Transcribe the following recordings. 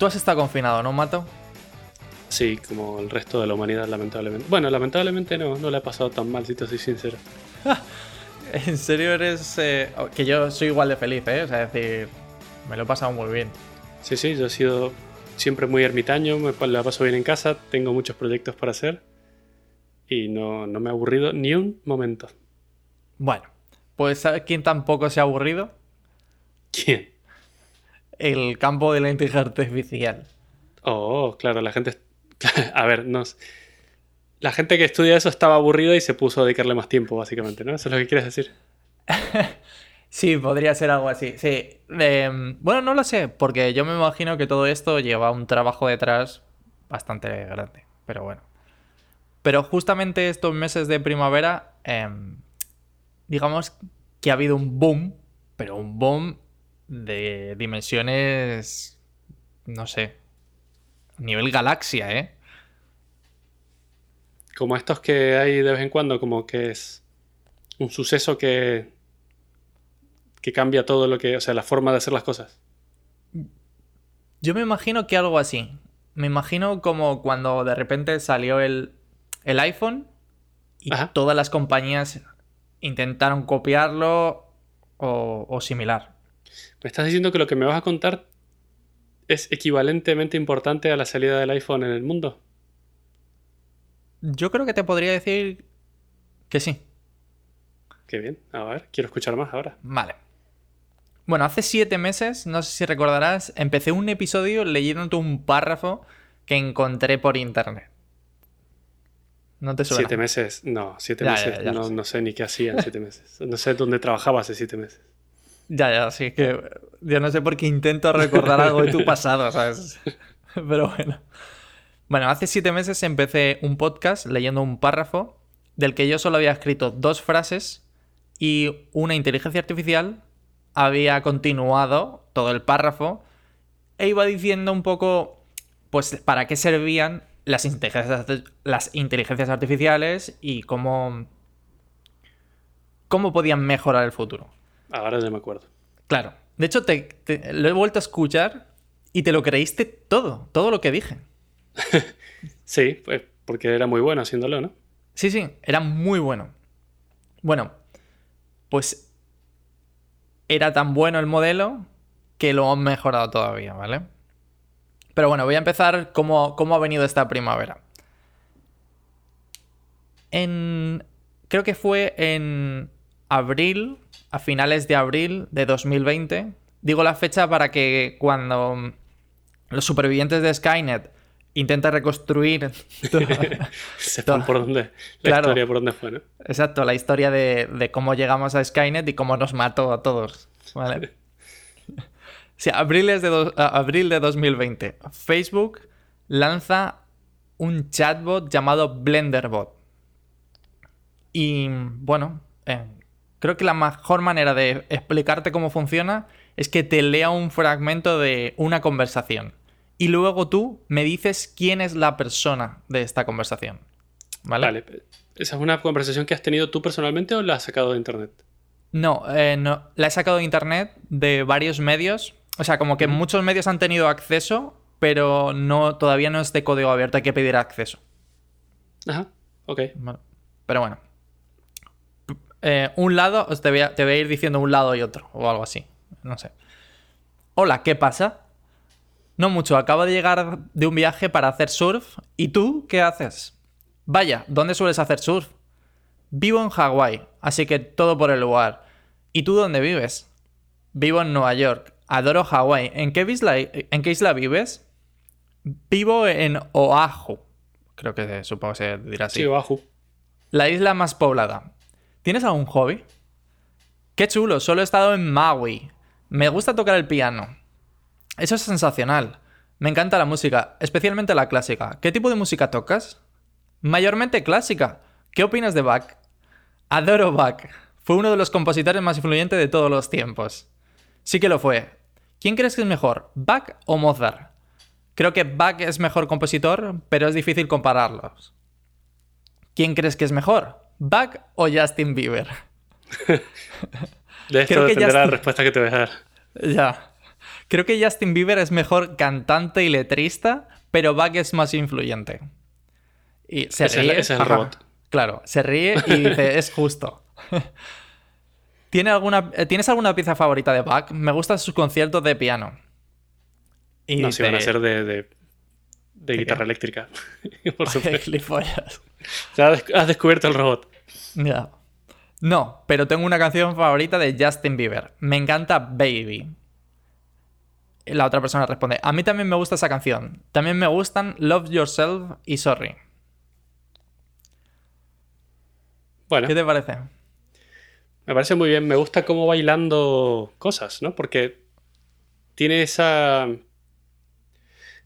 Tú has estado confinado, ¿no, Mato? Sí, como el resto de la humanidad, lamentablemente. Bueno, lamentablemente no, no le ha pasado tan mal, si te soy sincero. en serio eres... eh, que yo soy igual de feliz, ¿eh? O sea, es decir, me lo he pasado muy bien. Sí, sí, yo he sido siempre muy ermitaño, me la paso bien en casa, tengo muchos proyectos para hacer y no, no me he aburrido ni un momento. Bueno, pues ¿sabes quién tampoco se ha aburrido? ¿Quién? El campo de la inteligencia artificial. Oh, claro, la gente... A ver, no... s- La gente que estudia eso estaba aburrida y se puso a dedicarle más tiempo, básicamente, ¿no? Eso es lo que quieres decir. Sí, podría ser algo así. Sí. Em, bueno, no lo sé, porque yo me imagino que todo esto lleva un trabajo detrás bastante grande. Pero bueno. Pero justamente estos meses de primavera, em, digamos que ha habido un boom, pero un boom de dimensiones, no sé, nivel galaxia, ¿eh? Como estos que hay de vez en cuando, como que es un suceso que... que cambia todo lo que... O sea, la forma de hacer las cosas. Yo me imagino que algo así. Me imagino como cuando de repente salió el, el iPhone y Ajá. todas las compañías intentaron copiarlo o, o similar. ¿Me estás diciendo que lo que me vas a contar es equivalentemente importante a la salida del iPhone en el mundo? Yo creo que te podría decir que sí. Qué bien. A ver, quiero escuchar más ahora. Vale. Bueno, hace siete meses, no sé si recordarás, empecé un episodio leyéndote un párrafo que encontré por internet. ¿No te suena? Siete meses. No, siete Ya, meses. ya, ya lo no, sé. no sé ni qué hacía en siete meses. No sé dónde trabajaba hace siete meses. Ya, ya, sí, que yo no sé por qué intento recordar algo de tu pasado, ¿sabes? Pero bueno. Bueno, hace siete meses empecé un podcast leyendo un párrafo del que yo solo había escrito dos frases y una inteligencia artificial había continuado todo el párrafo e iba diciendo un poco, pues, para qué servían las inteligencias, las inteligencias artificiales y cómo, cómo podían mejorar el futuro. Ahora ya me acuerdo. Claro. De hecho, te, te- lo he vuelto a escuchar y te lo creíste todo, todo lo que dije. Sí, pues porque era muy bueno haciéndolo, ¿no? Sí, sí, era muy bueno. Bueno, pues era tan bueno el modelo que lo han mejorado todavía, ¿vale? Pero bueno, voy a empezar cómo, cómo ha venido esta primavera. En. Creo que fue en abril, a finales de abril de 2020. Digo la fecha para que cuando los supervivientes de Skynet intentan reconstruir. Sepan por dónde. La Claro. historia por dónde fue, ¿no? Exacto, la historia de, de cómo llegamos a Skynet y cómo nos mató a todos. ¿Vale? Sí, abril, es de do- abril de 2020. Facebook lanza un chatbot llamado Blenderbot. Y bueno, eh, creo que la mejor manera de explicarte cómo funciona es que te lea un fragmento de una conversación. Y luego tú me dices quién es la persona de esta conversación. ¿Vale? Vale. ¿Esa es una conversación que has tenido tú personalmente o la has sacado de internet? No, eh, no, la he sacado de internet de varios medios. O sea, como que muchos medios han tenido acceso, pero no, todavía no es de código abierto, hay que pedir acceso. Ajá. Ok. Bueno, pero bueno. Eh, un lado, os te voy, a, te voy a ir diciendo un lado y otro, o algo así. No sé. Hola, ¿qué pasa? No mucho, acabo de llegar de un viaje para hacer surf. ¿Y tú qué haces? Vaya, ¿dónde sueles hacer surf? Vivo en Hawái, así que todo por el lugar. ¿Y tú dónde vives? Vivo en Nueva York. Adoro Hawái. ¿En qué isla, en qué isla vives? Vivo en Oahu. Creo que supongo que se dirá así. Sí, Oahu. La isla más poblada. ¿Tienes algún hobby? Qué chulo, solo he estado en Maui. Me gusta tocar el piano. Eso es sensacional. Me encanta la música, especialmente la clásica. ¿Qué tipo de música tocas? Mayormente clásica. ¿Qué opinas de Bach? Adoro Bach. Fue uno de los compositores más influyentes de todos los tiempos. Sí que lo fue. ¿Quién crees que es mejor, Bach o Mozart? Creo que Bach es mejor compositor, pero es difícil compararlos. ¿Quién crees que es mejor? ¿Bach o Justin Bieber? De esto Creo que la respuesta que te voy a dar. Ya. Creo que Justin Bieber es mejor cantante y letrista, pero Bach es más influyente. Y se Ese es- ríe. es el robot. Claro, se ríe y dice, es justo. ¿Tiene alguna, eh, ¿Tienes alguna pieza favorita de Bach? Me gustan sus conciertos de piano. Y No, si van a ser de, de, de guitarra qué? eléctrica. Por "Qué supuesto. gilipollas". O sea, has, has descubierto el robot. No, pero tengo una canción favorita de Justin Bieber. Me encanta Baby. La otra persona responde, a mí también me gusta esa canción. También me gustan Love Yourself y Sorry. Bueno, ¿Qué te parece? me parece muy bien. Me gusta cómo bailando cosas, ¿no? Porque tiene esa.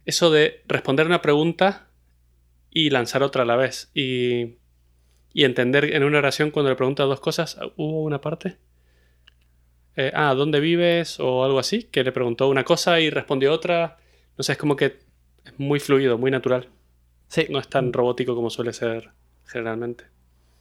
Eso de responder una pregunta y lanzar otra a la vez. Y, y entender en una oración cuando le pregunta dos cosas. ¿Hubo una parte? Eh, ah, ¿dónde vives? O algo así. Que le preguntó una cosa y respondió otra. No sé, es como que es muy fluido, muy natural. Sí, No es tan robótico como suele ser generalmente.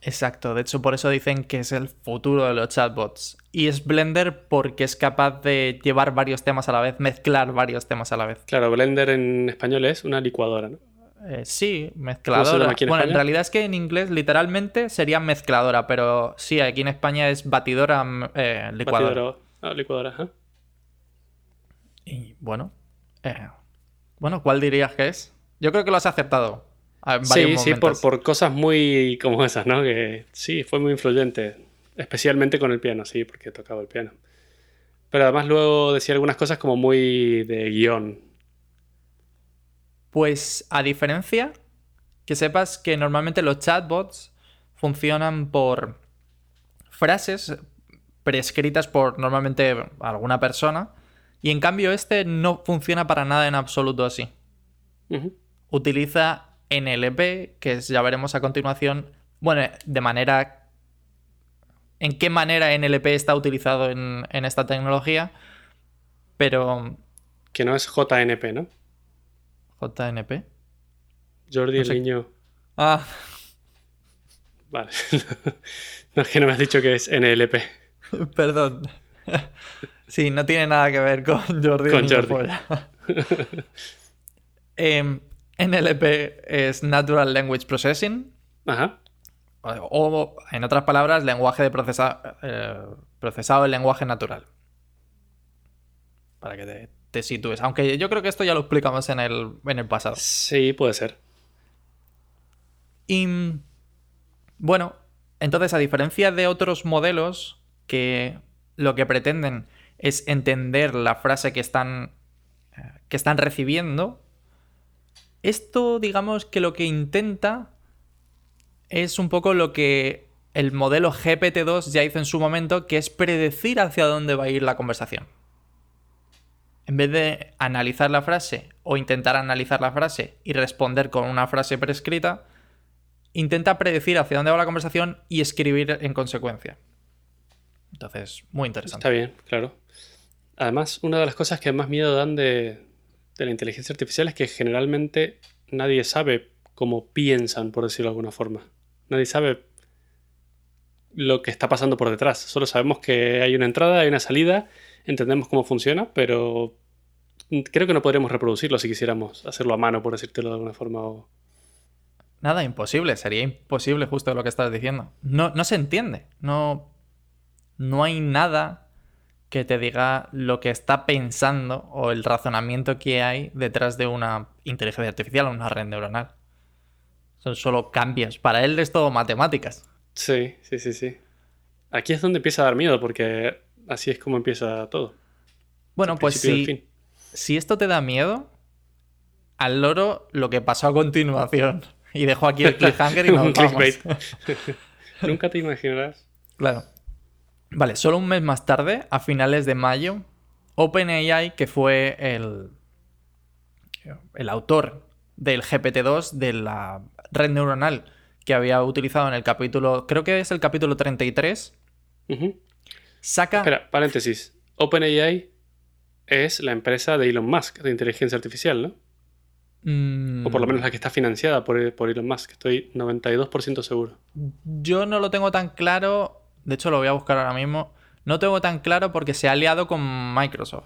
exacto. De hecho, por eso dicen que es el futuro de los chatbots. Y es Blender porque es capaz de llevar varios temas a la vez, mezclar varios temas a la vez. Claro, Blender en español es una licuadora, ¿no? Eh, sí, ¿Cómo se mezcladora. llama aquí en bueno, en realidad es que en inglés literalmente sería mezcladora, pero sí, aquí en España es batidora mm, eh, licuadora. Batidora- ah, licuadora, ajá. Y bueno, eh, bueno, ¿cuál dirías que es? Yo creo que lo has aceptado. en Sí, sí, por cosas muy como esas, ¿no? Que sí, fue muy influyente. Especialmente con el piano, sí, porque tocaba el piano. Pero además luego decía algunas cosas como muy de guion. Pues a diferencia, que sepas que normalmente los chatbots funcionan por frases prescritas por normalmente alguna persona y en cambio este no funciona para nada en absoluto así. Utiliza NLP, que ya veremos a continuación, bueno, de manera... ¿En qué manera NLP está utilizado en, en esta tecnología? Pero... Que no es JNP, ¿no? JNP. Jordi No el niño. Ah, Vale. no es que no me has dicho que es NLP. Perdón. Sí, no tiene nada que ver con Jordi. Con el niño Jordi. polla. Em, NLP es Natural Language Processing, Ajá. o, o, en otras palabras, lenguaje de procesa- eh, procesado en lenguaje natural. Para que te, te sitúes. Aunque yo creo que esto ya lo explicamos en el, en el pasado. Sí, puede ser. Y bueno, entonces a diferencia de otros modelos que lo que pretenden es entender la frase que están, eh, que están recibiendo, esto digamos que lo que intenta es un poco lo que el modelo GPT-2 ya hizo en su momento, que es predecir hacia dónde va a ir la conversación. En vez de analizar la frase o intentar analizar la frase y responder con una frase prescrita, intenta predecir hacia dónde va la conversación y escribir en consecuencia. Entonces, muy interesante. Está bien, claro. Además, una de las cosas que más miedo dan de, la inteligencia artificial es que generalmente nadie sabe cómo piensan, por decirlo de alguna forma. Nadie sabe lo que está pasando por detrás. Solo sabemos que hay una entrada, hay una salida, entendemos cómo funciona, pero creo que no podríamos reproducirlo si quisiéramos hacerlo a mano, por decírtelo de alguna forma. o- Nada, imposible. Sería imposible justo lo que estás diciendo. No, no se entiende. No, no hay nada que te diga lo que está pensando o el razonamiento que hay detrás de una inteligencia artificial o una red neuronal. Son solo cambios. Para él es todo matemáticas. Sí, sí, sí, sí. Aquí es donde empieza a dar miedo, porque así es como empieza todo. Bueno, pues si, si esto te da miedo, al loro lo que pasó a continuación. Y dejo aquí el cliffhanger y nos vamos. Nunca te imaginarás. Claro. Vale, solo un mes más tarde, a finales de mayo, OpenAI, que fue el, el autor del GPT-2, de la red neuronal que había utilizado en el capítulo, creo que es el capítulo 33, Ujú. Saca... Espera, paréntesis. OpenAI es la empresa de Elon Musk de inteligencia artificial, ¿no? Mm, O por lo menos la que está financiada por, por Elon Musk. Estoy 92% seguro. Yo no lo tengo tan claro, de hecho lo voy a buscar ahora mismo, no tengo tan claro porque se ha aliado con Microsoft.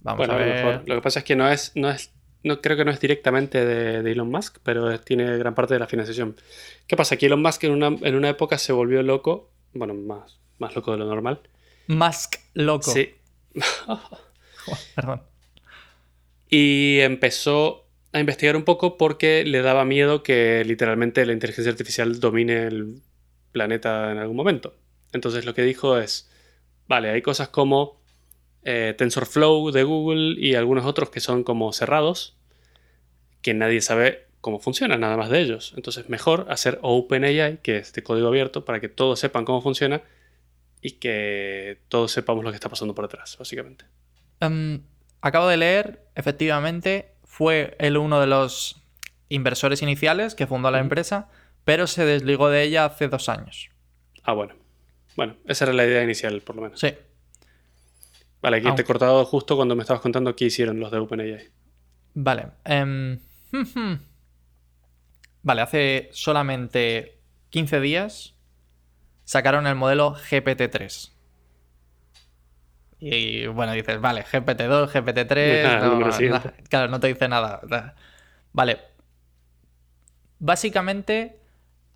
Vamos Bueno, a ver. mejor. Lo que pasa es que no es, no es, no creo que no es directamente de, de Elon Musk, pero tiene gran parte de la financiación. ¿Qué pasa? Que Elon Musk en una, en una época se volvió loco, bueno, más, más loco de lo normal. Musk loco. Sí. Perdón. Y empezó a investigar un poco porque le daba miedo que literalmente la inteligencia artificial domine el planeta en algún momento. Entonces lo que dijo es, vale, hay cosas como eh, TensorFlow de Google y algunos otros que son como cerrados, que nadie sabe cómo funcionan, nada más de ellos. Entonces mejor hacer OpenAI, que es de código abierto, para que todos sepan cómo funciona y que todos sepamos lo que está pasando por detrás, básicamente. Em, acabo de leer, efectivamente, fue él uno de los inversores iniciales que fundó la empresa, pero se desligó de ella hace dos años. Ah, bueno. Bueno, esa era la idea inicial, por lo menos. Sí. Vale, aquí Aunque- te he cortado justo cuando me estabas contando qué hicieron los de OpenAI. Vale. em, vale, hace solamente 15 días sacaron el modelo GPT-3. Y bueno, dices, vale, GPT-2, GPT-3, Ah, el no, número no, siguiente. claro, no te dice nada. Vale. Básicamente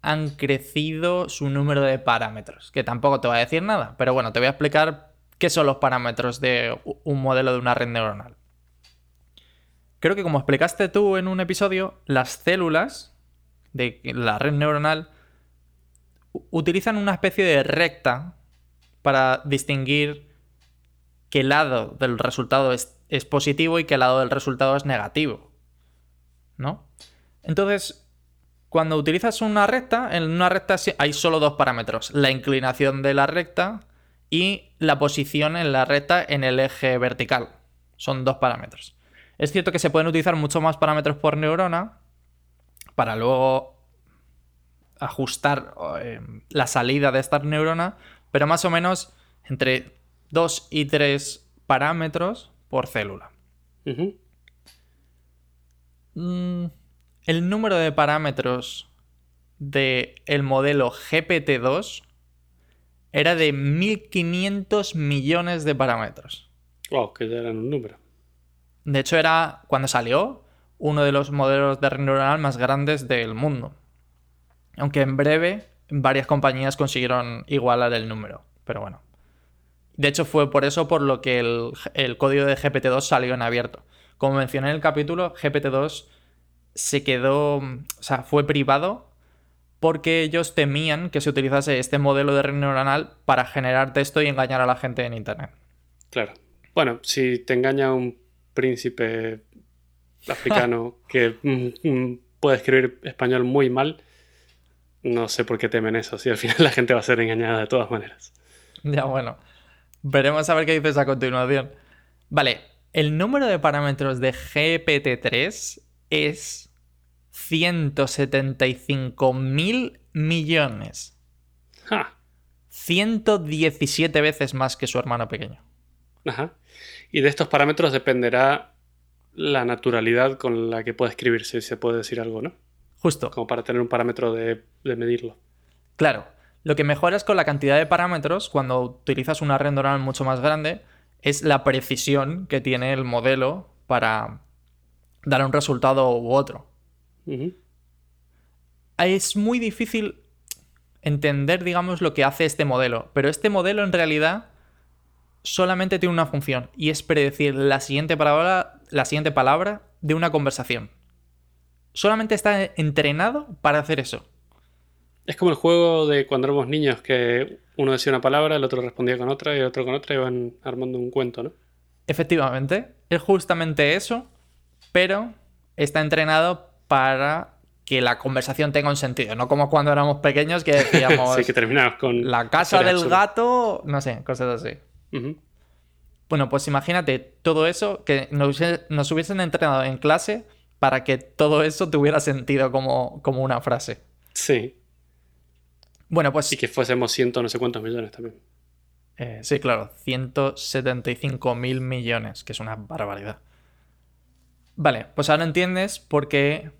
han crecido su número de parámetros, que tampoco te va a decir nada, pero bueno, te voy a explicar qué son los parámetros de un modelo de una red neuronal. Creo que como explicaste tú en un episodio, las células de la red neuronal utilizan una especie de recta para distinguir qué lado del resultado es, positivo y qué lado del resultado es negativo. ¿No? Entonces, cuando utilizas una recta, en una recta hay solo dos parámetros: la inclinación de la recta y la posición en la recta en el eje vertical. Son dos parámetros. Es cierto que se pueden utilizar muchos más parámetros por neurona para luego ajustar eh, la salida de esta neurona, pero más o menos entre 2 y 3 parámetros por célula. Mm, el número de parámetros del modelo GPT-2 era de 1500 millones de parámetros. Wow, que ya eran un número. De hecho, era cuando salió uno de los modelos de red neuronal más grandes del mundo. Aunque en breve varias compañías consiguieron igualar el número. Pero bueno. De hecho, fue por eso por lo que el, el código de GPT-2 salió en abierto. Como mencioné en el capítulo, GPT-2 se quedó. O sea, fue privado porque ellos temían que se utilizase este modelo de red neuronal para generar texto y engañar a la gente en internet. Claro. Bueno, si te engaña un príncipe africano que mm, mm, puede escribir español muy mal, no sé por qué temen eso, si al final la gente va a ser engañada de todas maneras. Ya bueno. Veremos a ver qué dices a continuación. Vale, el número de parámetros de GPT-3 es 175 mil millones. Ja. 117 veces más que su hermano pequeño. Ajá. Y de estos parámetros dependerá la naturalidad con la que puede escribir, si se puede decir algo, ¿no? Justo. Como para tener un parámetro de, de medirlo. Claro, lo que mejoras con la cantidad de parámetros cuando utilizas una red neuronal mucho más grande es la precisión que tiene el modelo para dar un resultado u otro. Es muy difícil entender, digamos, lo que hace este modelo, pero este modelo en realidad solamente tiene una función y es predecir la siguiente palabra, la siguiente palabra de una conversación. Solamente está entrenado para hacer eso. Es como el juego de cuando éramos niños, que uno decía una palabra, el otro respondía con otra y el otro con otra y van armando un cuento, ¿no? Efectivamente, es justamente eso, pero está entrenado para que la conversación tenga un sentido, no como cuando éramos pequeños que decíamos sí, que terminabas con... la casa del gato, no sé, cosas así. Bueno, pues imagínate todo eso que nos hubiesen entrenado en clase para que todo eso tuviera sentido como, como una frase. Sí. Bueno, pues Y que fuésemos ciento no sé cuántos millones también. eh, sí, claro, 175 mil millones, que es una barbaridad. Vale, pues ahora entiendes por qué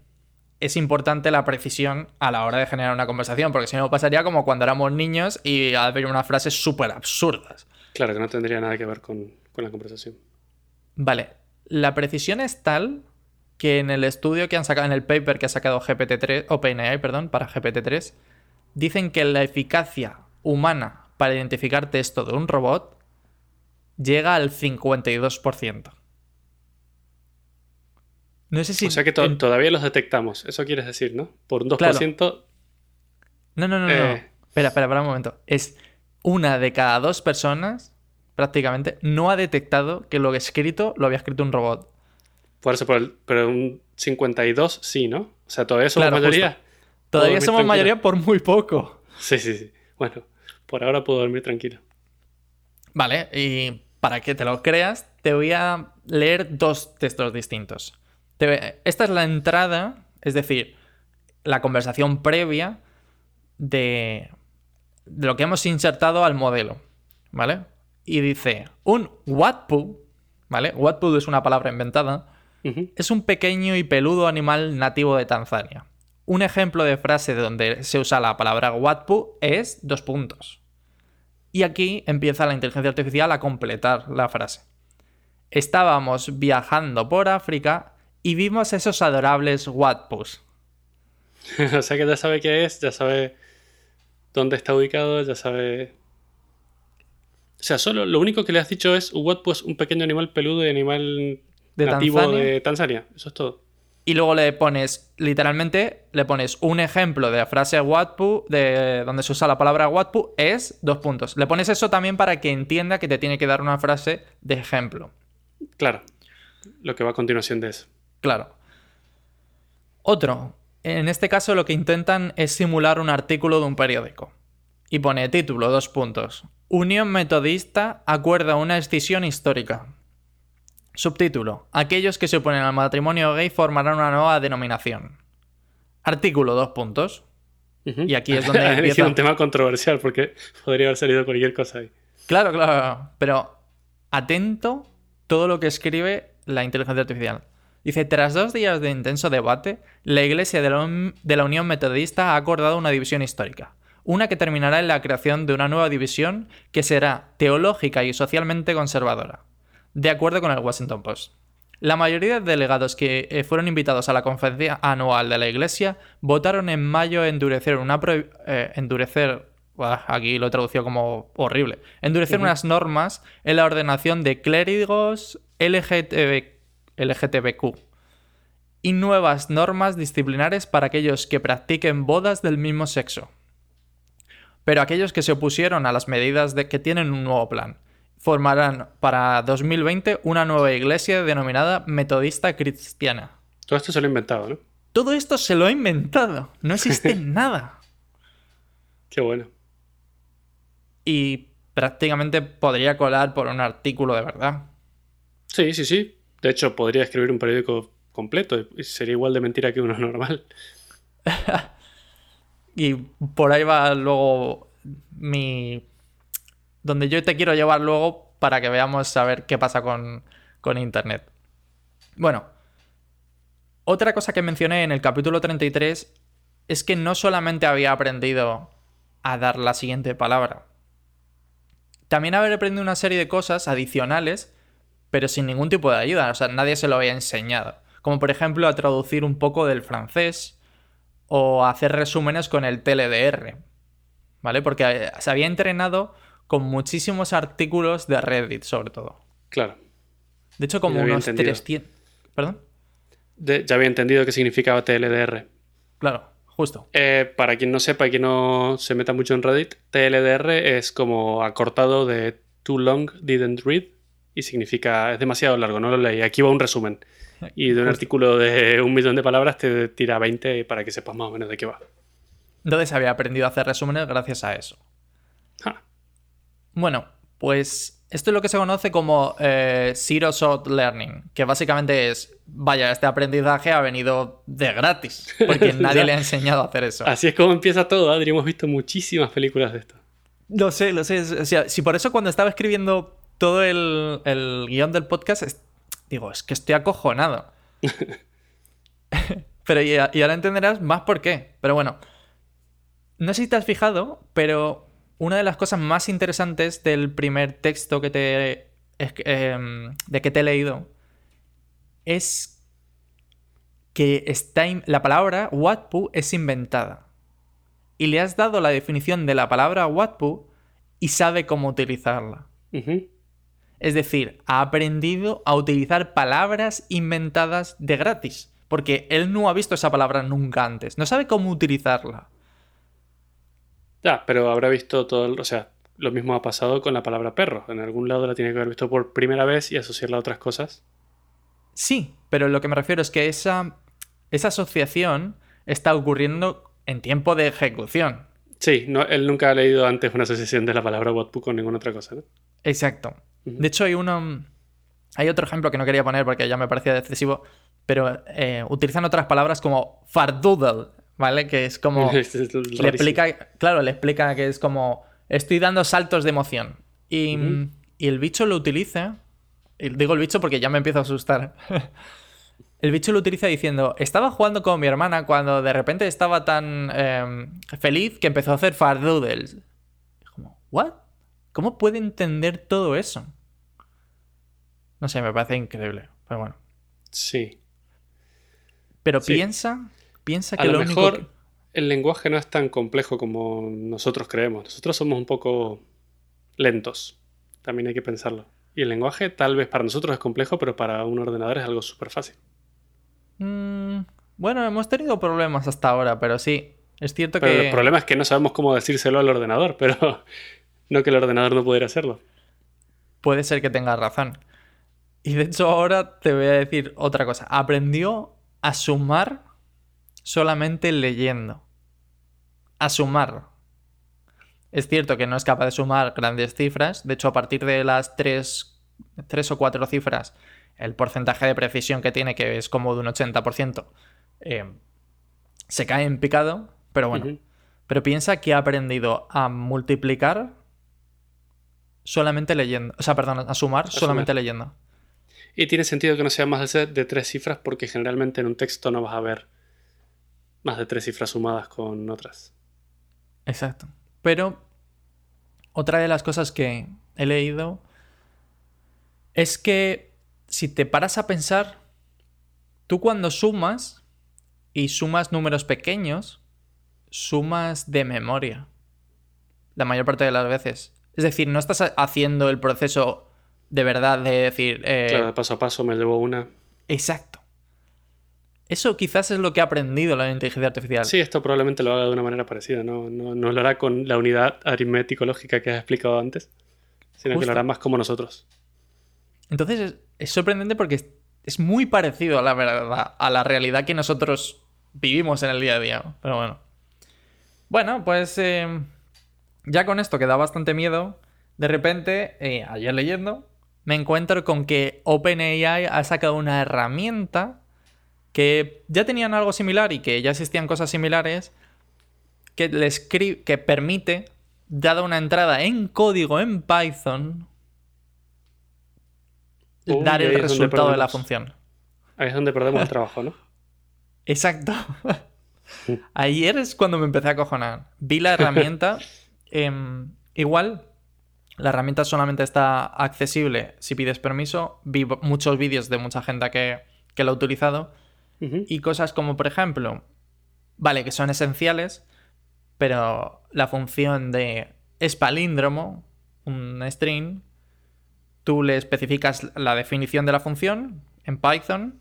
es importante la precisión a la hora de generar una conversación, porque si no pasaría como cuando éramos niños y había unas frases súper absurdas. Claro que no tendría nada que ver con, con la conversación. Vale, la precisión es tal que en el estudio que han sacado, en el paper que ha sacado GPT-3, OpenAI, perdón, para GPT-3, dicen que la eficacia humana para identificar texto de un robot llega al 52%. No sé si. O sea que todavía los detectamos, eso quieres decir, ¿no? Por un 2%. No, no, no, no. Eh. Espera, espera, espera un momento. Es una de cada dos personas, prácticamente, no ha detectado que lo escrito lo había escrito un robot. Por eso, pero un 52 sí, ¿no? O sea, todavía somos mayoría. Todavía somos mayoría por muy poco. Sí, sí, sí. Bueno, por ahora puedo dormir tranquilo. Vale, y para que te lo creas, te voy a leer dos textos distintos. Esta es la entrada, es decir, la conversación previa de, de lo que hemos insertado al modelo, ¿vale? Y dice, un Watpu, ¿vale? Watpu es una palabra inventada, es un pequeño y peludo animal nativo de Tanzania. Un ejemplo de frase donde se usa la palabra Watpu es dos puntos. Y aquí empieza la inteligencia artificial a completar la frase. Estábamos viajando por África y vimos esos adorables Watpus. o sea que ya sabe qué es, ya sabe dónde está ubicado, ya sabe. O sea, solo lo único que le has dicho es Watpus, un pequeño animal peludo y animal de nativo de Tanzania. Eso es todo. Y luego le pones, literalmente, le pones un ejemplo de la frase Watpu, de donde se usa la palabra Watpu, es dos puntos. Le pones eso también para que entienda que te tiene que dar una frase de ejemplo. Claro. Lo que va a continuación de eso. Claro. Otro. En este caso lo que intentan es simular un artículo de un periódico. Y pone título, dos puntos. Unión Metodista acuerda una escisión histórica. Subtítulo. Aquellos que se oponen al matrimonio gay formarán una nueva denominación. Artículo, dos puntos. Y aquí es donde empieza... un tema controversial porque podría haber salido cualquier cosa ahí. Claro, claro. Pero atento todo lo que escribe la inteligencia artificial. Dice, tras dos días de intenso debate, la Iglesia de la, Unión Metodista ha acordado una división histórica, una que terminará en la creación de una nueva división que será teológica y socialmente conservadora, de acuerdo con el Washington Post. La mayoría de delegados que eh, fueron invitados a la conferencia anual de la Iglesia votaron en mayo endurecer una eh, endurecer aquí lo he traducido como horrible endurecer unas normas en la ordenación de clérigos LGTB LGTBQ y nuevas normas disciplinares para aquellos que practiquen bodas del mismo sexo. Pero aquellos que se opusieron a las medidas de que tienen un nuevo plan formarán para 2020 una nueva iglesia denominada Metodista Cristiana. Todo esto se lo ha inventado, ¿no? Todo esto se lo ha inventado. No existe nada. Qué bueno. Y prácticamente podría colar por un artículo de verdad. Sí, sí, sí. De hecho, podría escribir un periódico completo sería igual de mentira que uno normal. y por ahí va luego mi... donde yo te quiero llevar luego para que veamos a ver qué pasa con, con Internet. Bueno, otra cosa que mencioné en el capítulo 33 es que no solamente había aprendido a dar la siguiente palabra, también había aprendido una serie de cosas adicionales pero sin ningún tipo de ayuda, o sea, nadie se lo había enseñado. Como por ejemplo a traducir un poco del francés o a hacer resúmenes con el TLDR, ¿vale? Porque eh, se había entrenado con muchísimos artículos de Reddit, sobre todo. Claro. De hecho, como unos 300... ¿Perdón? ya había entendido qué significaba TLDR. Claro, justo. Eh, para quien no sepa y que no se meta mucho en Reddit, TLDR es como acortado de Too Long Didn't Read, y significa es demasiado largo, no lo leí. Aquí va un resumen. Y de un artículo de un millón de palabras te tira 20 para que sepas más o menos de qué va. Entonces había aprendido a hacer resúmenes gracias a eso. Bueno, pues esto es lo que se conoce como eh, Zero Shot Learning, que básicamente es, vaya, este aprendizaje ha venido de gratis, porque nadie le ha enseñado a hacer eso. Así es como empieza todo, Adri, hemos visto muchísimas películas de esto. Lo sé, lo sé. O sea, si por eso cuando estaba escribiendo todo el, guion del podcast, digo, es que estoy acojonado. pero y, ahora entenderás más por qué. Pero bueno, no sé si te has fijado, pero una de las cosas más interesantes del primer texto que te em, de que te he leído es que está la palabra Watpu es inventada. Y le has dado la definición de la palabra Watpu y sabe cómo utilizarla. Es decir, ha aprendido a utilizar palabras inventadas de gratis. Porque él no ha visto esa palabra nunca antes. No sabe cómo utilizarla. Ya, pero habrá visto todo, el- o sea, lo mismo ha pasado con la palabra perro. En algún lado la tiene que haber visto por primera vez y asociarla a otras cosas. Sí, pero lo que me refiero es que esa, esa asociación está ocurriendo en tiempo de ejecución. Sí, no, él nunca ha leído antes una asociación de la palabra Watpu con ninguna otra cosa, ¿no? Exacto. De hecho, hay uno. Hay otro ejemplo que no quería poner porque ya me parecía excesivo, pero eh, utilizan otras palabras como fardoodle, ¿vale? Que es como. Es le explica, claro, le explica que es como. Estoy dando saltos de emoción. Y, y el bicho lo utiliza. Digo el bicho porque ya me empiezo a asustar. El bicho lo utiliza diciendo, estaba jugando con mi hermana cuando de repente estaba tan eh, feliz que empezó a hacer fardoodles. Como, ¿what? ¿Cómo puede entender todo eso? No sé, me parece increíble. Pero bueno. Sí. Pero Sí. piensa, piensa que A lo, lo, único mejor que- el lenguaje no es tan complejo como nosotros creemos. Nosotros somos un poco lentos. También hay que pensarlo. Y el lenguaje tal vez para nosotros es complejo, pero para un ordenador es algo súper fácil. Mm, bueno, hemos tenido problemas hasta ahora, pero sí. Es cierto Pero que... el problema es que no sabemos cómo decírselo al ordenador, pero no que el ordenador no pudiera hacerlo. Puede ser que tengas razón. Y de hecho ahora te voy a decir otra cosa. Aprendió a sumar solamente leyendo. A sumar. Es cierto que no es capaz de sumar grandes cifras. De hecho, a partir de las tres, tres o cuatro cifras, el porcentaje de precisión que tiene, que es como de un 80%, eh, se cae en picado. Pero bueno. Pero piensa que ha aprendido a multiplicar solamente leyendo. O sea, perdón, a sumar A solamente sumar. leyendo. Y tiene sentido que no sea más de tres cifras porque generalmente en un texto no vas a ver más de tres cifras sumadas con otras. Exacto. Pero otra de las cosas que he leído es que si te paras a pensar, tú cuando sumas y sumas números pequeños, sumas de memoria. La mayor parte de las veces. Es decir, no estás ha- haciendo el proceso de verdad de decir... eh, Claro, paso a paso me llevo una. Exacto. Eso quizás es lo que ha aprendido la inteligencia artificial. Sí, esto probablemente lo haga de una manera parecida. No, no, no lo hará con la unidad aritmético-lógica que has explicado antes, sino que lo hará más como nosotros. Entonces es, es sorprendente porque es, es muy parecido a la verdad, a la realidad que nosotros vivimos en el día a día. Pero bueno. Bueno, pues eh, ya con esto que da bastante miedo, de repente, eh, ayer leyendo, me encuentro con que OpenAI ha sacado una herramienta que ya tenían algo similar y que ya existían cosas similares que, que permite, dada una entrada en código en Python, Uy, dar el resultado de la función. Ahí es donde perdemos el trabajo, ¿no? Exacto. Ayer es cuando me empecé a cojonar. Vi la herramienta. em, igual, la herramienta solamente está accesible si pides permiso. Vi muchos vídeos de mucha gente que, que lo ha utilizado. Y cosas como, por ejemplo, vale, que son esenciales, pero la función de es palíndromo, un string, tú le especificas la definición de la función en Python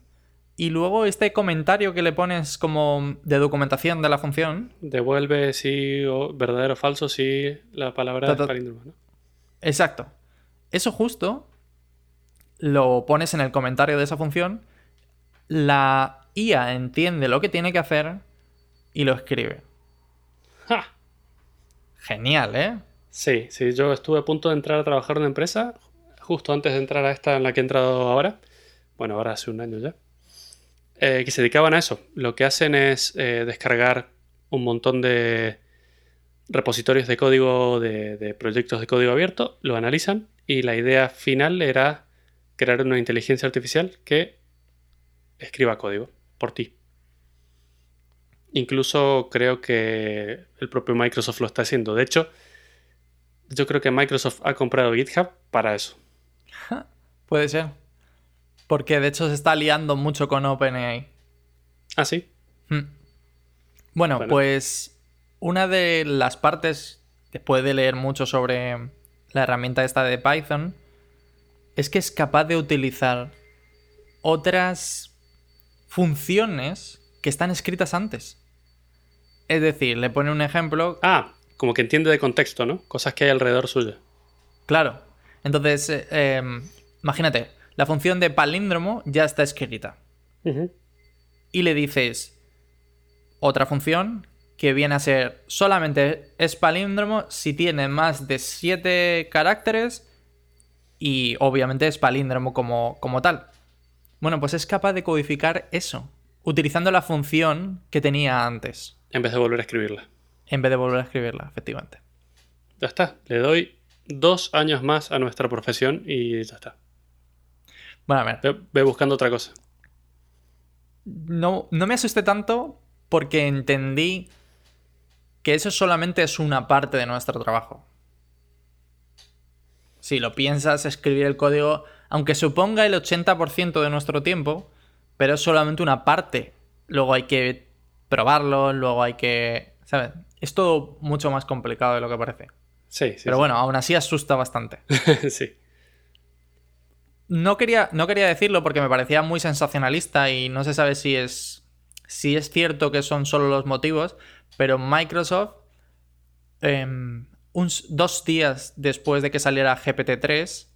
y luego este comentario que le pones como de documentación de la función, Devuelve si o verdadero o falso si la palabra es palíndromo, ¿no? exacto, eso justo lo pones en el comentario de esa función, la IA entiende lo que tiene que hacer y lo escribe. ¡Ja! Genial, ¿eh? Sí, sí, yo estuve a punto de entrar a trabajar en una empresa justo antes de entrar a esta en la que he entrado ahora. Bueno, ahora hace un año ya. eh, que se dedicaban a eso. Lo que hacen es eh, descargar un montón de repositorios de código de, de proyectos de código abierto, lo analizan y la idea final era crear una inteligencia artificial que escriba código por ti. Incluso creo que el propio Microsoft lo está haciendo. De hecho, yo creo que Microsoft ha comprado GitHub para eso. Puede ser. Porque de hecho se está liando mucho con OpenAI. ¿Ah, sí? Hmm. Bueno, Bueno. pues una de las partes, después de leer mucho sobre la herramienta esta de Python, es que es capaz de utilizar otras funciones que están escritas antes. Es decir, le pone un ejemplo, Ah, como que entiende de contexto, ¿no? Cosas que hay alrededor suya. claro. Entonces, eh, eh, imagínate, la función de palíndromo ya está escrita. y le dices otra función que viene a ser solamente es palíndromo si tiene más de 7 caracteres y obviamente es palíndromo como, como tal. Bueno, pues es capaz de codificar eso, utilizando la función que tenía antes, En vez de volver a escribirla. en vez de volver a escribirla, efectivamente. Ya está. Le doy dos años más a nuestra profesión y ya está. Bueno, a ver, Ve, ve buscando otra cosa. no, no me asusté tanto porque entendí que eso solamente es una parte de nuestro trabajo. Si lo piensas, escribir el código, aunque suponga el 80% de nuestro tiempo, pero es solamente una parte. Luego hay que probarlo, luego hay que... ¿Sabes? Es todo mucho más complicado de lo que parece. Sí, sí. pero sí. bueno, aún así asusta bastante. sí. No quería, no quería decirlo porque me parecía muy sensacionalista y no se sabe si es, si es cierto que son solo los motivos, pero Microsoft, uns- dos días después de que saliera GPT-3,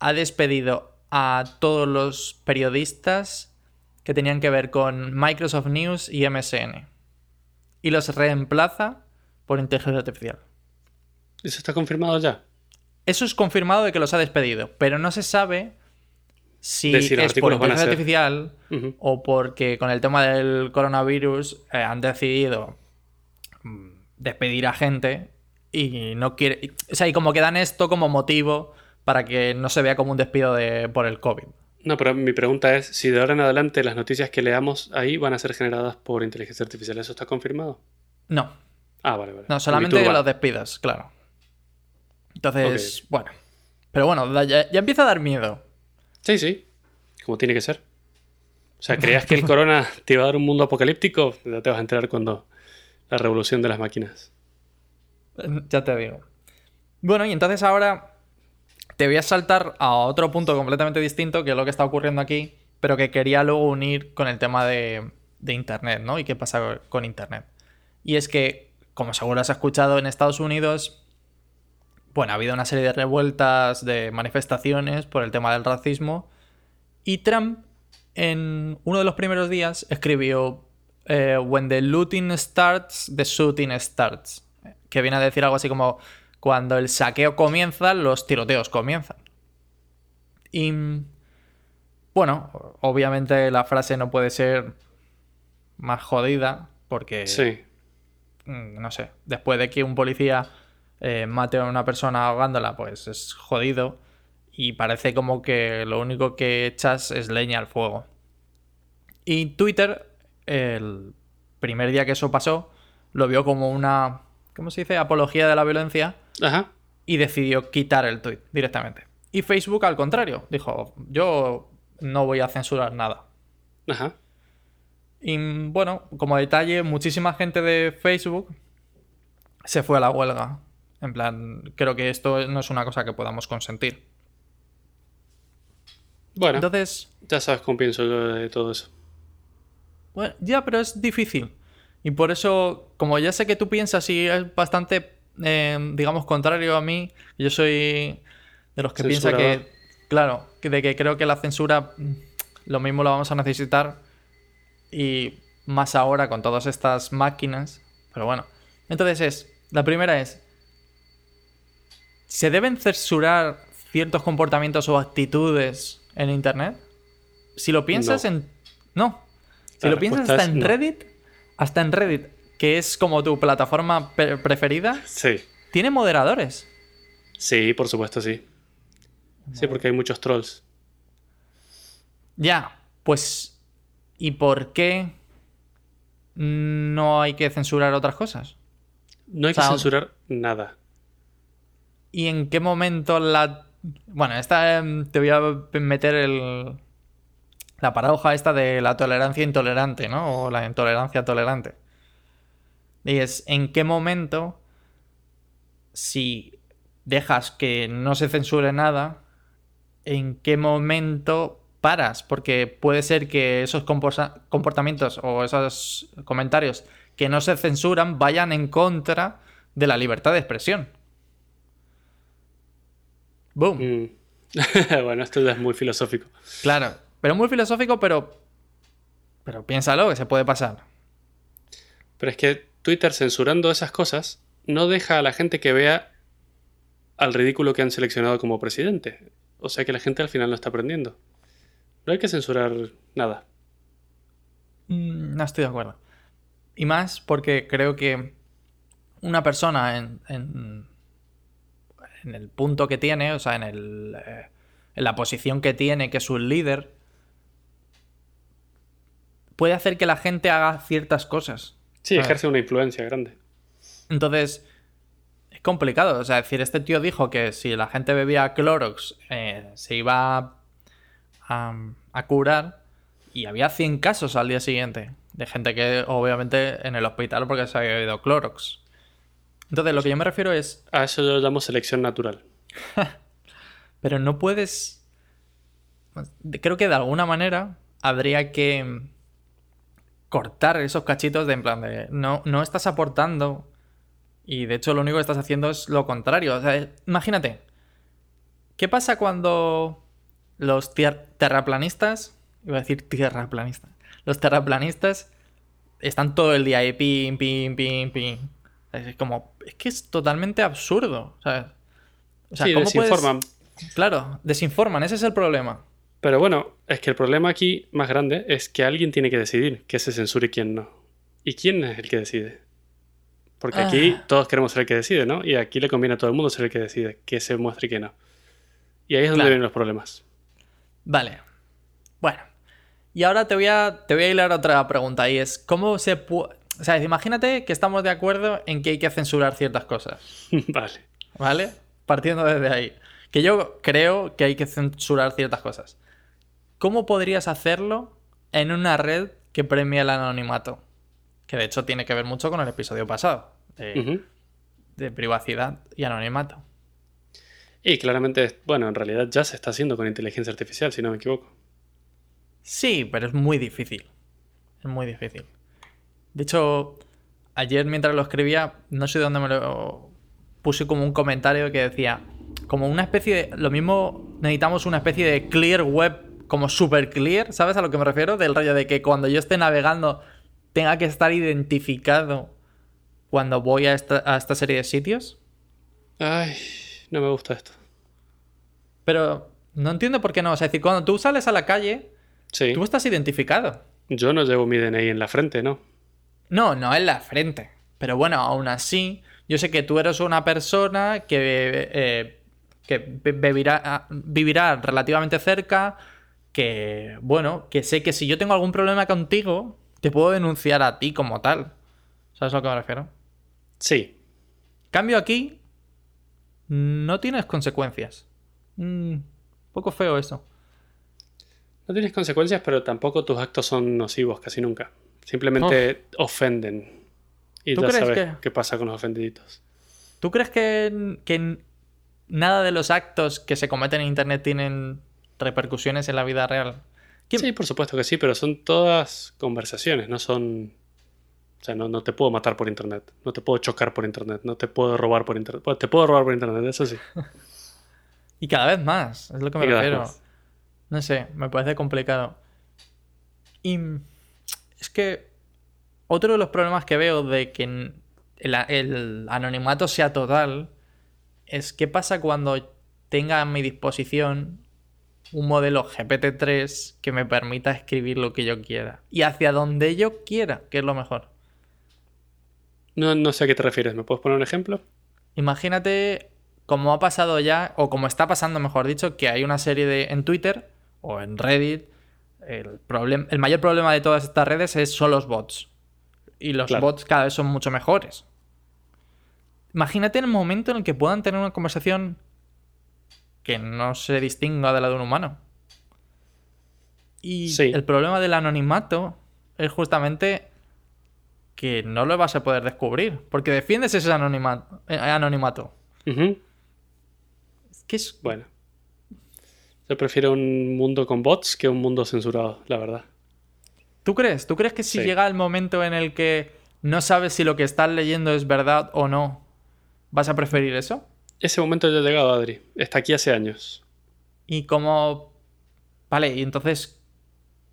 ha despedido a todos los periodistas que tenían que ver con Microsoft News y MSN. Y los reemplaza por inteligencia artificial. ¿Eso está confirmado ya? Eso es confirmado de que los ha despedido, pero no se sabe si es por inteligencia artificial o porque con el tema del coronavirus eh, han decidido mm, despedir a gente y no quiere. O sea, y como que dan esto como motivo para que no se vea como un despido de, por el COVID. No, pero mi pregunta es si de ahora en adelante las noticias que leamos ahí van a ser generadas por inteligencia artificial. ¿Eso está confirmado? No, Ah, vale, vale. no, solamente los despidos, claro. Entonces, bueno. Pero bueno, ya, ya empieza a dar miedo. Sí, sí. Como tiene que ser. O sea, ¿creías que el corona te iba a dar un mundo apocalíptico? Ya te vas a enterar cuando la revolución de las máquinas. Ya te digo. Bueno, y entonces ahora te voy a saltar a otro punto completamente distinto, que es lo que está ocurriendo aquí, pero que quería luego unir con el tema de, Internet, ¿no? Y qué pasa con Internet. Y es que, como seguro has escuchado en Estados Unidos, bueno, ha habido una serie de revueltas, de manifestaciones por el tema del racismo, y Trump en uno de los primeros días escribió eh, When the looting starts, the shooting starts. Que viene a decir algo así como cuando el saqueo comienza, los tiroteos comienzan. Y bueno, obviamente la frase no puede ser más jodida porque Sí. mm, no sé, después de que un policía eh, mate a una persona ahogándola, pues es jodido. Y parece como que lo único que echas es leña al fuego. Y Twitter, el primer día que eso pasó, lo vio como una, ¿cómo se dice? Apología de la violencia Ajá. y decidió quitar el tweet directamente. Y Facebook, al contrario, dijo, yo no voy a censurar nada. Ajá. Y bueno, como detalle, muchísima gente de Facebook se fue a la huelga. En plan, creo que esto no es una cosa que podamos consentir. Bueno, Entonces, ya sabes cómo pienso yo de todo eso. bueno, ya, pero es difícil. Y por eso, como ya sé que tú piensas y es bastante, eh, digamos, contrario a mí, yo soy de los que piensa que, claro, que de que creo que la censura lo mismo la vamos a necesitar y más ahora con todas estas máquinas. Pero bueno, entonces es, la primera es, ¿se deben censurar ciertos comportamientos o actitudes en Internet? Si lo piensas No. en... No. Si La lo piensas hasta en no. Reddit, hasta en Reddit, que es como tu plataforma preferida, Sí. tiene moderadores. Sí, por supuesto, sí. Sí, porque hay muchos trolls. Ya, pues... ¿Y por qué no hay que censurar otras cosas? No hay O sea, que censurar nada. ¿Y en qué momento la Bueno, esta em, te voy a meter el, la paradoja esta de la tolerancia intolerante, ¿no? O la intolerancia tolerante. Y es en qué momento, si dejas que no se censure nada, en qué momento paras, porque puede ser que esos comportamientos o esos comentarios que no se censuran vayan en contra de la libertad de expresión. Boom. Mm. bueno, esto es muy filosófico. Claro, pero muy filosófico, pero. Pero piénsalo, que se puede pasar. Pero es que Twitter censurando esas cosas no deja a la gente que vea al ridículo que han seleccionado como presidente. O sea que la gente al final no está aprendiendo. No hay que censurar nada. Mm, no estoy de acuerdo. Y más porque creo que una persona en, en, el punto que tiene, o sea, en, el, eh, en la posición que tiene, que es un líder, puede hacer que la gente haga ciertas cosas. Sí, ejerce una influencia grande. Entonces, es complicado. O sea, decir, este tío dijo que si la gente bebía Clorox eh, se iba a, curar y había 100 casos al día siguiente de gente que obviamente en el hospital porque se había bebido Clorox. Entonces, lo que yo me refiero es... A eso lo llamamos selección natural. Pero no puedes... Creo que de alguna manera habría que cortar esos cachitos de en plan de no, no estás aportando y de hecho lo único que estás haciendo es lo contrario. O sea, imagínate, ¿qué pasa cuando los terraplanistas, iba a decir tierraplanistas, los terraplanistas están todo el día ahí, pim, pim, pim, pim. Es como, es que es totalmente absurdo, ¿sabes? O sea, sí, desinforman. Claro, desinforman, ese es el problema. Pero bueno, es que el problema aquí más grande es que alguien tiene que decidir qué se censura y quién no. ¿Y quién es el que decide? Porque aquí ah. todos queremos ser el que decide, ¿no? Y aquí le conviene a todo el mundo ser el que decide qué se muestra y qué no. Y ahí es donde vienen los problemas. Vale. Bueno. Y ahora te voy a, te voy a hilar otra pregunta y es, ¿cómo se puede... O sea, imagínate que estamos de acuerdo en que hay que censurar ciertas cosas. vale. ¿Vale? Partiendo desde ahí. Que yo creo que hay que censurar ciertas cosas. ¿Cómo podrías hacerlo en una red que premia el anonimato? Que de hecho tiene que ver mucho con el episodio pasado. De, privacidad y anonimato. Y claramente, bueno, en realidad ya se está haciendo con inteligencia artificial, si no me equivoco. Sí, pero es muy difícil. Es muy difícil. De hecho, ayer mientras lo escribía, no sé de dónde me lo puse como un comentario que decía, como una especie de... Lo mismo necesitamos una especie de clear web como super clear, ¿sabes a lo que me refiero? Del rollo de que cuando yo esté navegando tenga que estar identificado cuando voy a esta, serie de sitios. Ay, no me gusta esto. Pero no entiendo por qué no. O sea, es decir, cuando tú sales a la calle, tú estás identificado. Yo no llevo mi DNI en la frente, ¿no? No, no en la frente. Pero bueno, aún así, yo sé que tú eres una persona que, eh, que vivirá, vivirá relativamente cerca, que, bueno, que sé que si yo tengo algún problema contigo, te puedo denunciar a ti como tal. ¿Sabes a lo que me refiero? Sí. Cambio aquí, no tienes consecuencias. Un mm, poco feo eso. No tienes consecuencias, pero tampoco tus actos son nocivos casi nunca. Simplemente ofenden. Y ya sabes qué pasa con los ofendiditos. ¿Tú crees que, que nada de los actos que se cometen en Internet tienen repercusiones en la vida real. Sí, por supuesto que sí, pero son todas conversaciones, no son... O sea, no, te puedo matar por internet, no te puedo chocar por internet, no te puedo robar por internet. te puedo robar por internet, eso sí. y cada vez más, es lo que me refiero. No sé, me parece complicado. Y es que otro de los problemas que veo de que el, el anonimato sea total es qué pasa cuando tenga a mi disposición un modelo GPT-3 que me permita escribir lo que yo quiera. Y hacia donde yo quiera, que es lo mejor. No, no sé a qué te refieres. ¿Me puedes poner un ejemplo? Imagínate como ha pasado ya, o como está pasando, mejor dicho, que hay una serie de. en Twitter o en Reddit. El, el mayor problema de todas estas redes es, son los bots. Y los bots cada vez son mucho mejores. Imagínate el momento en el que puedan tener una conversación que no se distinga de la de un humano. Y Sí. el problema del anonimato es justamente que no lo vas a poder descubrir, porque defiendes ese anonimato. eh, anonimato. Ujú. Es que es... Bueno. Yo prefiero un mundo con bots que un mundo censurado, la verdad. ¿Tú crees? ¿Tú crees que si Sí. llega el momento en el que no sabes si lo que estás leyendo es verdad o no, vas a preferir eso? Ese momento ya ha llegado, Adri. Está aquí hace años. Y cómo... Vale, y entonces,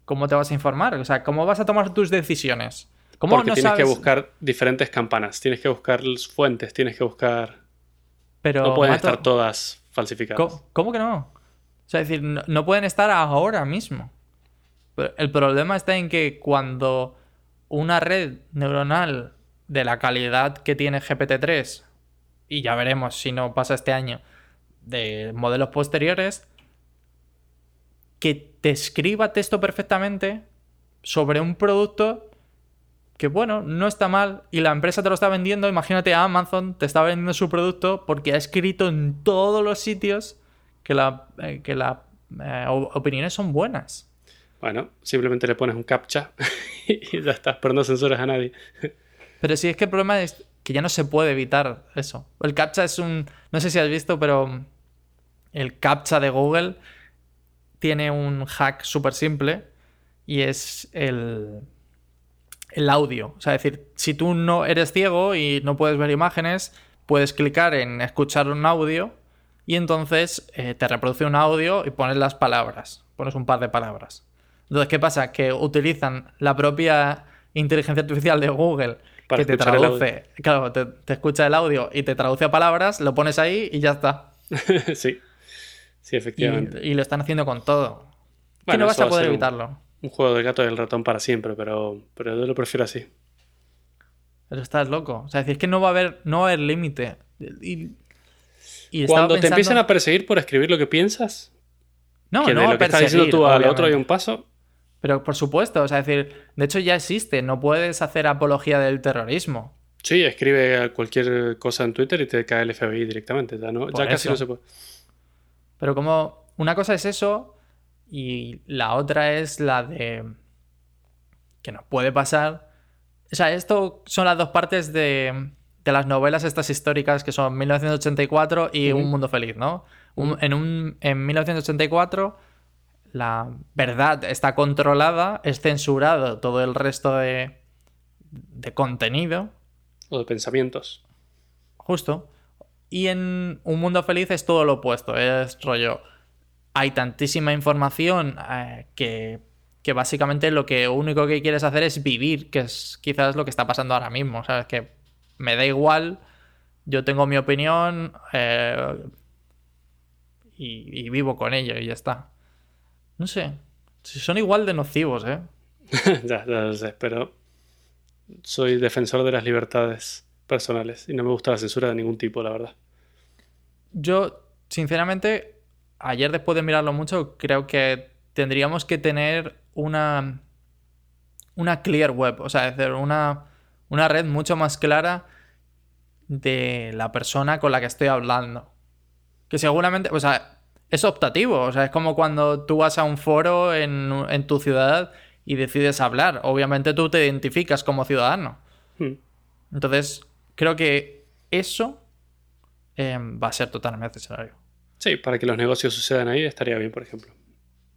¿cómo te vas a informar? O sea, ¿cómo vas a tomar tus decisiones? ¿Cómo Porque no tienes que buscar diferentes campanas, tienes que buscar fuentes, tienes que buscar. Pero, no pueden Mato, estar todas falsificadas. ¿cómo, cómo que no? O sea, es decir, no, no pueden estar ahora mismo. Pero el problema está en que cuando una red neuronal de la calidad que tiene GPT-3, y ya veremos si no pasa este año, de modelos posteriores, que te escriba texto perfectamente sobre un producto que, bueno, no está mal y la empresa te lo está vendiendo. Imagínate, Amazon te está vendiendo su producto porque ha escrito en todos los sitios que las que la, eh, o- opiniones son buenas. Bueno, simplemente le pones un captcha y ya estás, pero no censuras a nadie. Pero sí, es que el problema es que ya no se puede evitar eso. El CAPTCHA es un... No sé si has visto, pero el CAPTCHA de Google tiene un hack súper simple y es el, el audio. O sea, es decir, si tú no eres ciego y no puedes ver imágenes, puedes clicar en escuchar un audio y entonces eh, te reproduce un audio y pones las palabras. Pones un par de palabras. Entonces, ¿qué pasa? Que utilizan la propia inteligencia artificial de Google Para que te traduce, claro, te, te escucha el audio y te traduce a palabras, lo pones ahí y ya está. sí. Sí, efectivamente. y lo están haciendo con todo. que Bueno, no vas a poder un- evitarlo. Un juego del gato y el ratón para siempre, pero, pero yo lo prefiero así. Pero estás loco. O sea, es que no va a haber, no va a haber límite. Y, y estaba Cuando te empiecen a perseguir por escribir lo que piensas, No, que no de lo que estás diciendo tú al otro hay un paso, Pero por supuesto, o sea, es decir, de hecho ya existe, no puedes hacer apología del terrorismo. sí, escribe cualquier cosa en Twitter y te cae el FBI directamente. Ya, no, casi eso. no se puede. Pero como una cosa es eso y la otra es la de que nos puede pasar. O sea, esto son las dos partes de, de las novelas estas históricas que son 1984 y. Un Mundo Feliz, ¿no? Un- en, un, en 1984 la verdad está controlada, es censurado todo el resto de, de contenido, O de pensamientos. Justo. Y en Un Mundo Feliz es todo lo opuesto. Es rollo. Hay tantísima información eh, que, que básicamente lo que único que quieres hacer es vivir, que es quizás lo que está pasando ahora mismo. ¿Sabes? Que me da igual. Yo tengo mi opinión. eh, y, y vivo con ello y ya está. No sé. Si Son igual de nocivos, ¿eh? ya, ya lo sé, pero soy defensor de las libertades personales y no me gusta la censura de ningún tipo, la verdad. Yo, sinceramente, ayer después de mirarlo mucho, creo que tendríamos que tener una, una clear web, o sea, es decir, una, una red mucho más clara de la persona con la que estoy hablando. Que seguramente, o sea, es optativo, o sea, es como cuando tú vas a un foro en, en tu ciudad y decides hablar. Obviamente tú te identificas como ciudadano. Hmm. Entonces, creo que eso eh, va a ser totalmente necesario. Sí, para que los negocios sucedan ahí estaría bien, por ejemplo.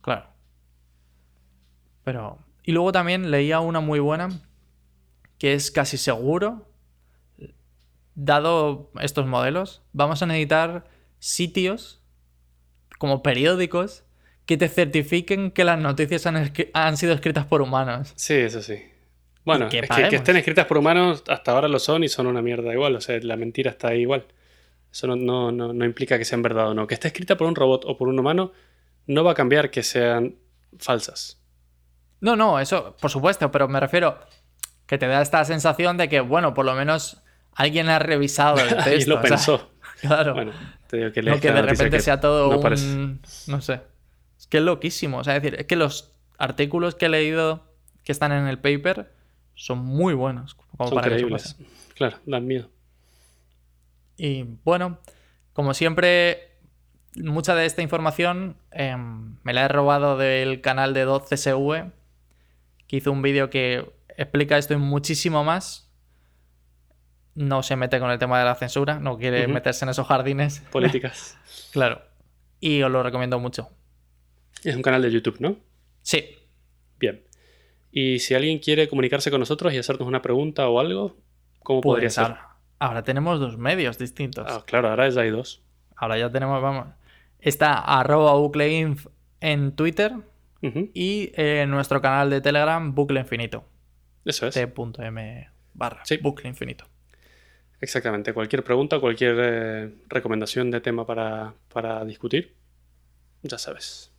Claro. Pero. Y luego también leía una muy buena. Que es casi seguro. Dado estos modelos, vamos a necesitar sitios como periódicos que te certifiquen que las noticias han, han sido escritas por humanos. Sí, eso sí. Bueno, que es que, paguemos. que estén escritas por humanos, hasta ahora lo son y son una mierda igual. O sea, la mentira está ahí igual. Eso no, no, no, no implica que sean verdad o no. Que esté escrita por un robot o por un humano no va a cambiar que sean falsas. No, no, eso, por supuesto, pero me refiero que te da esta sensación de que, bueno, por lo menos alguien ha revisado el texto. y lo sea, pensó. claro. Bueno, te digo que no de repente que sea todo no un... parece. No sé. Es que es loquísimo. O sea, es decir, es que los artículos que he leído que están en el paper son muy buenos. Como Son para creíbles. Claro, dan miedo. Y bueno, como siempre, mucha de esta información em, me la he robado del canal de 12SV, que hizo un vídeo que explica esto y muchísimo más. No se mete con el tema de la censura, no quiere meterse en esos jardines. Políticas. Claro. Y os lo recomiendo mucho. es un canal de YouTube, ¿no? Sí. Bien. Y si alguien quiere comunicarse con nosotros y hacernos una pregunta o algo, ¿cómo podría Pues ser? ahora, ahora tenemos dos medios distintos. Ah, claro, ahora ya hay dos. Ahora ya tenemos, vamos. Está arroba bucleinf en Twitter y eh, nuestro canal de Telegram, bucle infinito. Eso es. T.m barra Sí. bucle infinito. Exactamente. Cualquier pregunta, cualquier eh, recomendación de tema para, para discutir, ya sabes.